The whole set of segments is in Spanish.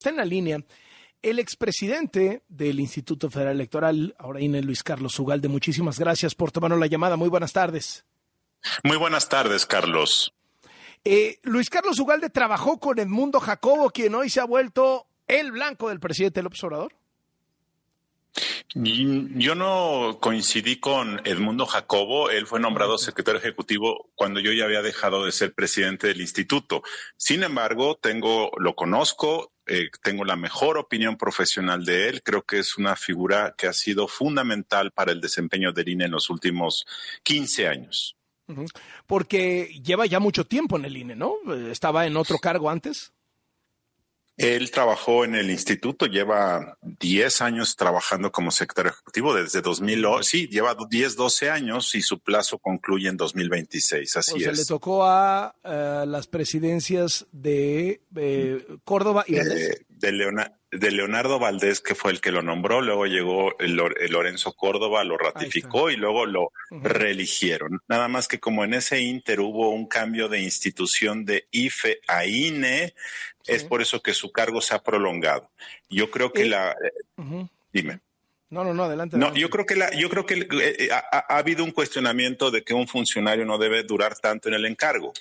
Está en la línea el expresidente del Instituto Federal Electoral, ahora INE, Luis Carlos Ugalde. Muchísimas gracias por tomarnos la llamada. Muy buenas tardes. Muy buenas tardes, Carlos. Eh, Luis Carlos Ugalde trabajó con Edmundo Jacobo, quien hoy se ha vuelto el blanco del presidente López Obrador. Yo no coincidí con Edmundo Jacobo, él fue nombrado secretario ejecutivo cuando yo ya había dejado de ser presidente del instituto. Sin embargo, tengo, lo conozco, eh, tengo la mejor opinión profesional de él. Creo que es una figura que ha sido fundamental para el desempeño del INE en los últimos 15 años. Porque lleva ya mucho tiempo en el INE, ¿no? Estaba en otro cargo antes. Él trabajó en el instituto, lleva 10 años trabajando como secretario ejecutivo desde 2000, sí, lleva 10, 12 años y su plazo concluye en 2026, así o sea, le tocó a las presidencias de Córdoba y eh, de, de Leonardo Valdés, que fue el que lo nombró, luego llegó el, Lorenzo Córdoba, lo ratificó y luego lo reeligieron. Nada más que como en ese inter hubo un cambio de institución de IFE a INE, es por eso que su cargo se ha prolongado. Yo creo que la... Eh, dime. No, no, no, adelante. No, yo creo que la, yo creo que eh, eh, ha, habido un cuestionamiento de que un funcionario no debe durar tanto en el encargo.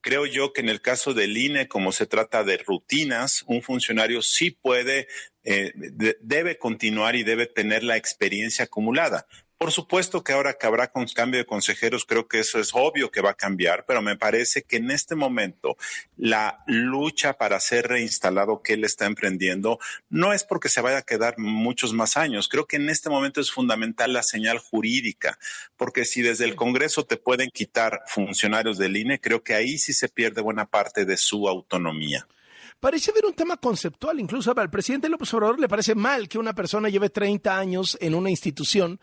Creo yo que en el caso del INE, como se trata de rutinas, un funcionario sí puede, debe continuar y debe tener la experiencia acumulada. Por supuesto que ahora que habrá con cambio de consejeros, creo que eso es obvio que va a cambiar, pero me parece que en este momento la lucha para ser reinstalado que él está emprendiendo no es porque se vaya a quedar muchos más años. Creo que en este momento es fundamental la señal jurídica, porque si desde el Congreso te pueden quitar funcionarios del INE, creo que ahí sí se pierde buena parte de su autonomía. Parece haber un tema conceptual, incluso al presidente López Obrador le parece mal que una persona lleve 30 años en una institución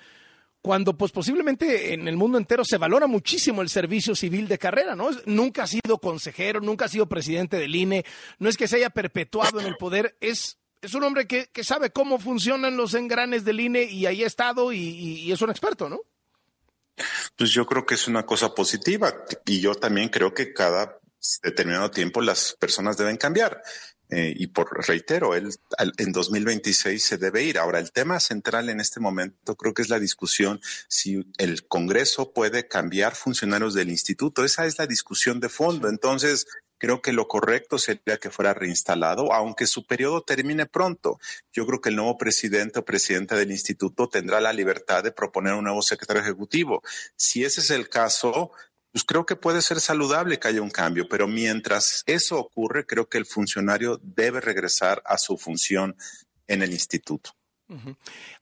cuando pues posiblemente en el mundo entero se valora muchísimo el servicio civil de carrera, ¿no? Nunca ha sido consejero, nunca ha sido presidente del INE, no es que se haya perpetuado en el poder, es, es un hombre que, sabe cómo funcionan los engranes del INE y ahí ha estado y es un experto, ¿no? Pues yo creo que es una cosa positiva y yo también creo que cada determinado tiempo las personas deben cambiar. Eh, y por reitero, él en 2026 se debe ir. Ahora, el tema central en este momento creo que es la discusión si el Congreso puede cambiar funcionarios del instituto. Esa es la discusión de fondo. Entonces, creo que lo correcto sería que fuera reinstalado, aunque su periodo termine pronto. Yo creo que el nuevo presidente o presidenta del instituto tendrá la libertad de proponer un nuevo secretario ejecutivo. Si ese es el caso, pues creo que puede ser saludable que haya un cambio, pero mientras eso ocurre, creo que el funcionario debe regresar a su función en el instituto.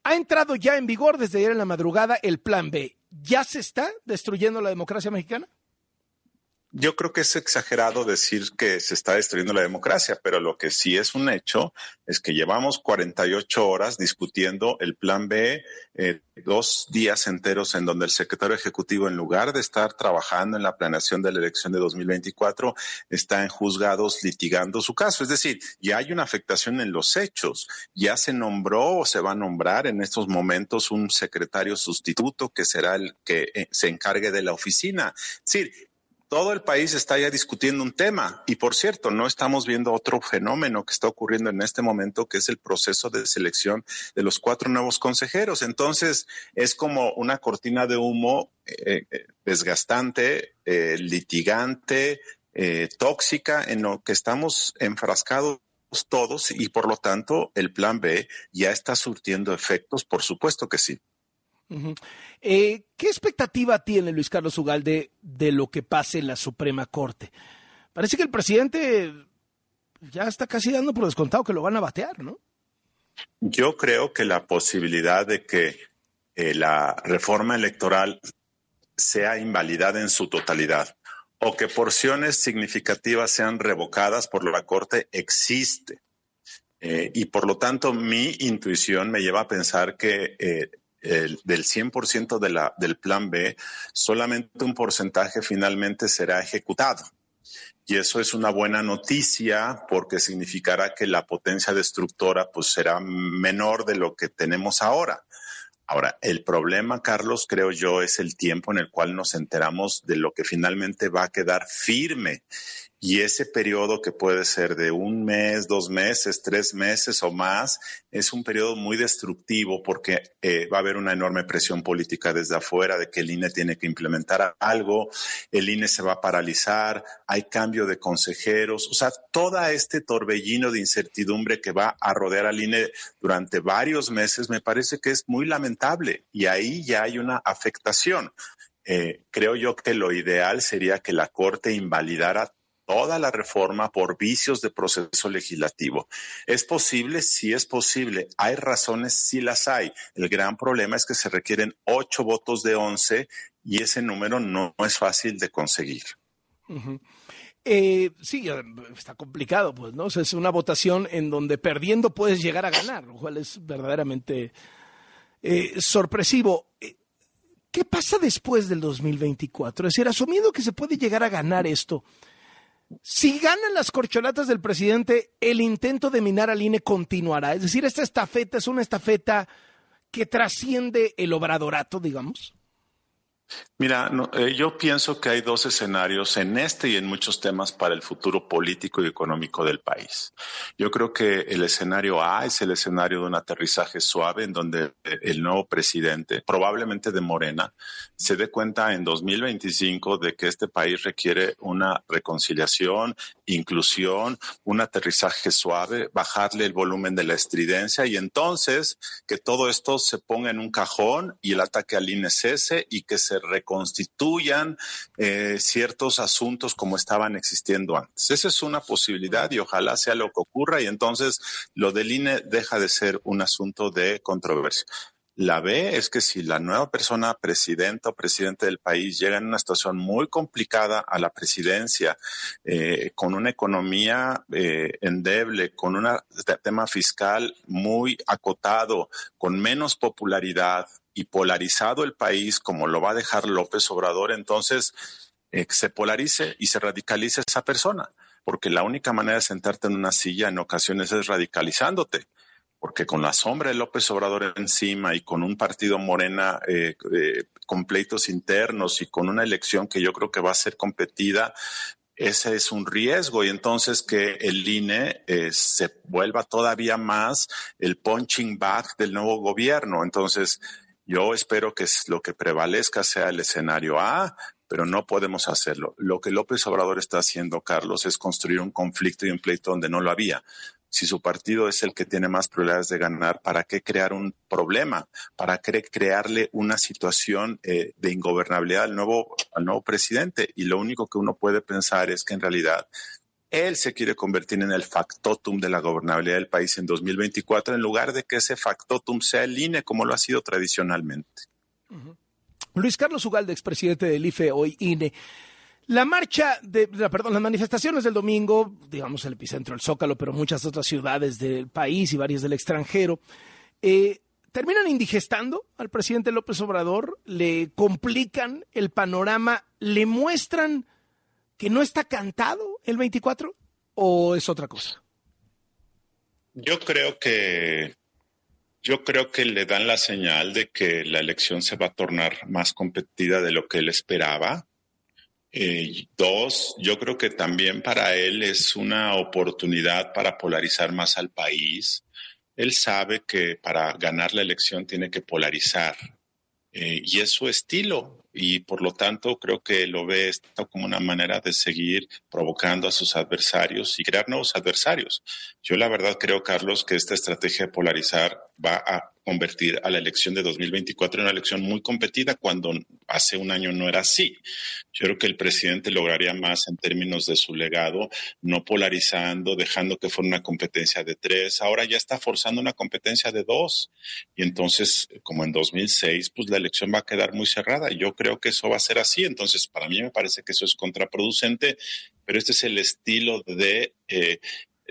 Ha entrado ya en vigor desde ayer en la madrugada el Plan B. ¿Ya se está destruyendo la democracia mexicana? Yo creo que es exagerado decir que se está destruyendo la democracia, pero lo que sí es un hecho es que llevamos 48 horas discutiendo el plan B, eh, dos días enteros en donde el secretario ejecutivo, en lugar de estar trabajando en la planeación de la elección de 2024, está en juzgados litigando su caso. Es decir, ya hay una afectación en los hechos. Ya se nombró o se va a nombrar en estos momentos un secretario sustituto que será el que eh, se encargue de la oficina. Es decir, todo el país está ya discutiendo un tema. Y por cierto, no estamos viendo otro fenómeno que está ocurriendo en este momento, que es el proceso de selección de los cuatro nuevos consejeros. Entonces, es como una cortina de humo eh, eh, desgastante, eh, litigante, tóxica, en lo que estamos enfrascados todos y por lo tanto el plan B ya está surtiendo efectos, por supuesto que sí. Eh, ¿Qué expectativa tiene Luis Carlos Ugalde de lo que pase en la Suprema Corte? Parece que el presidente ya está casi dando por descontado que lo van a batear, ¿no? Yo creo que la posibilidad de que eh, la reforma electoral sea invalidada en su totalidad o que porciones significativas sean revocadas por la Corte existe. Eh, y por lo tanto, mi intuición me lleva a pensar que el, del 100% de la, del plan B, solamente un porcentaje finalmente será ejecutado. Y eso es una buena noticia porque significará que la potencia destructora pues será menor de lo que tenemos ahora. Ahora, el problema, Carlos, creo yo, es el tiempo en el cual nos enteramos de lo que finalmente va a quedar firme. Y ese periodo que puede ser de un mes, dos meses, tres meses o más, es un periodo muy destructivo porque eh, va a haber una enorme presión política desde afuera de que el INE tiene que implementar algo, el INE se va a paralizar, hay cambio de consejeros, o sea, todo este torbellino de incertidumbre que va a rodear al INE durante varios meses me parece que es muy lamentable y ahí ya hay una afectación. Eh, creo yo que lo ideal sería que la Corte invalidara toda la reforma por vicios de proceso legislativo. ¿Es posible? Sí es posible. ¿Hay razones? Sí las hay. El gran problema es que se requieren ocho votos de once y ese número no, es fácil de conseguir. Eh, sí, está complicado, pues, ¿no? es una votación en donde perdiendo puedes llegar a ganar, lo cual es verdaderamente eh, sorpresivo. Eh, ¿Qué pasa después del 2024? Es decir, asumiendo que se puede llegar a ganar esto, si ganan las corcholatas del presidente, el intento de minar al INE continuará. Es decir, esta estafeta es una estafeta que trasciende el obradorato, digamos. Mira, eh, yo pienso que hay dos escenarios en este y en muchos temas para el futuro político y económico del país. Yo creo que el escenario A es el escenario de un aterrizaje suave en donde eh, el nuevo presidente, probablemente de Morena, se dé cuenta en 2025 de que este país requiere una reconciliación, inclusión, un aterrizaje suave, bajarle el volumen de la estridencia y entonces que todo esto se ponga en un cajón y el ataque al INE cese y que se reconstituyan eh, ciertos asuntos como estaban existiendo antes. Esa es una posibilidad y ojalá sea lo que ocurra y entonces lo del INE deja de ser un asunto de controversia. La B es que si la nueva persona presidenta o presidente del país llega en una situación muy complicada a la presidencia, eh, con una economía eh, endeble, con un tema fiscal muy acotado, con menos popularidad, y polarizado el país como lo va a dejar López Obrador, entonces eh, se polarice y se radicalice esa persona, porque la única manera de sentarte en una silla en ocasiones es radicalizándote, porque con la sombra de López Obrador encima y con un partido morena eh, eh, con pleitos internos y con una elección que yo creo que va a ser competida, ese es un riesgo y entonces que el INE se vuelva todavía más el punching bag del nuevo gobierno. Entonces, yo espero que lo que prevalezca sea el escenario A, pero no podemos hacerlo. Lo que López Obrador está haciendo, Carlos, es construir un conflicto y un pleito donde no lo había. Si su partido es el que tiene más probabilidades de ganar, ¿para qué crear un problema? ¿Para qué crearle una situación eh, de ingobernabilidad al nuevo, al nuevo presidente? Y lo único que uno puede pensar es que en realidad él se quiere convertir en el factotum de la gobernabilidad del país en 2024 en lugar de que ese factotum sea el INE como lo ha sido tradicionalmente. Luis Carlos Ugalde, expresidente del IFE, hoy INE. La marcha de, perdón, las manifestaciones del domingo, digamos el epicentro, el Zócalo, pero muchas otras ciudades del país y varias del extranjero, eh, terminan indigestando al presidente López Obrador, le complican el panorama, le muestran que no está cantado el 24 o es otra cosa? Yo creo que yo creo que le dan la señal de que la elección se va a tornar más competida de lo que él esperaba. Eh, dos, yo creo que también para él es una oportunidad para polarizar más al país. Él sabe que para ganar la elección tiene que polarizar eh, y es su estilo y por lo tanto creo que lo ve esto como una manera de seguir provocando a sus adversarios y crear nuevos adversarios. Yo la verdad creo, Carlos, que esta estrategia de polarizar va a convertir a la elección de 2024 en una elección muy competida cuando hace un año no era así. Yo creo que el presidente lograría más en términos de su legado, no polarizando, dejando que fuera una competencia de tres. Ahora ya está forzando una competencia de dos. Y entonces, como en 2006, pues la elección va a quedar muy cerrada. Yo que eso va a ser así. Entonces, para mí me parece que eso es contraproducente, pero este es el estilo de eh,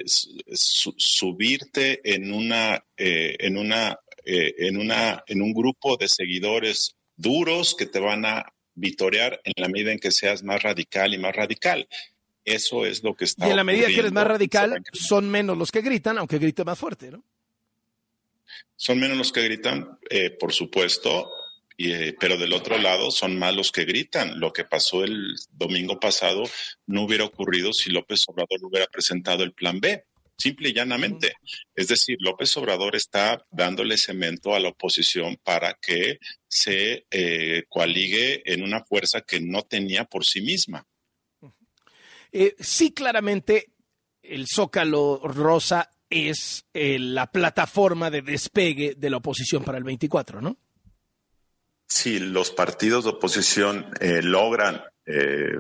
subirte en una, eh, en una eh, en, una, en un grupo de seguidores duros que te van a vitorear en la medida en que seas más radical y más radical. Eso es lo que está. Y en la medida que eres más radical, son menos los que gritan, aunque grite más fuerte, ¿no? Son menos los que gritan, eh, por supuesto, eh, pero del otro lado son malos que gritan. Lo que pasó el domingo pasado no hubiera ocurrido si López Obrador no hubiera presentado el plan B simple y llanamente. Es decir, López Obrador está dándole cemento a la oposición para que se eh, coaligue en una fuerza que no tenía por sí misma. Eh, sí, claramente, el Zócalo Rosa es eh, la plataforma de despegue de la oposición para el 24, ¿no? Si los partidos de oposición logran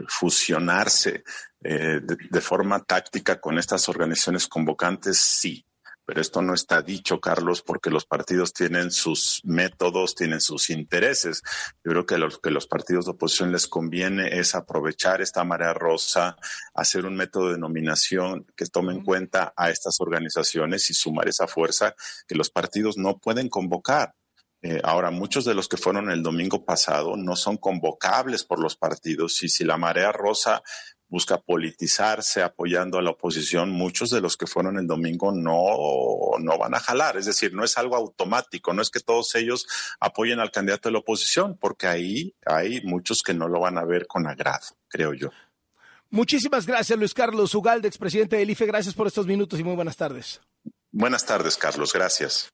fusionarse eh, de, forma táctica con estas organizaciones convocantes, sí. Pero esto no está dicho, Carlos, porque los partidos tienen sus métodos, tienen sus intereses. Yo creo que lo que los partidos de oposición les conviene es aprovechar esta marea rosa, hacer un método de nominación que tome en cuenta a estas organizaciones y sumar esa fuerza que los partidos no pueden convocar. Eh, ahora, muchos de los que fueron el domingo pasado no son convocables por los partidos y si la marea rosa busca politizarse apoyando a la oposición, muchos de los que fueron el domingo no, no van a jalar. Es decir, no es algo automático, no es que todos ellos apoyen al candidato de la oposición, porque ahí hay muchos que no lo van a ver con agrado, creo yo. Muchísimas gracias, Luis Carlos Ugalde, expresidente del IFE. Gracias por estos minutos y muy buenas tardes. Buenas tardes, Carlos. Gracias.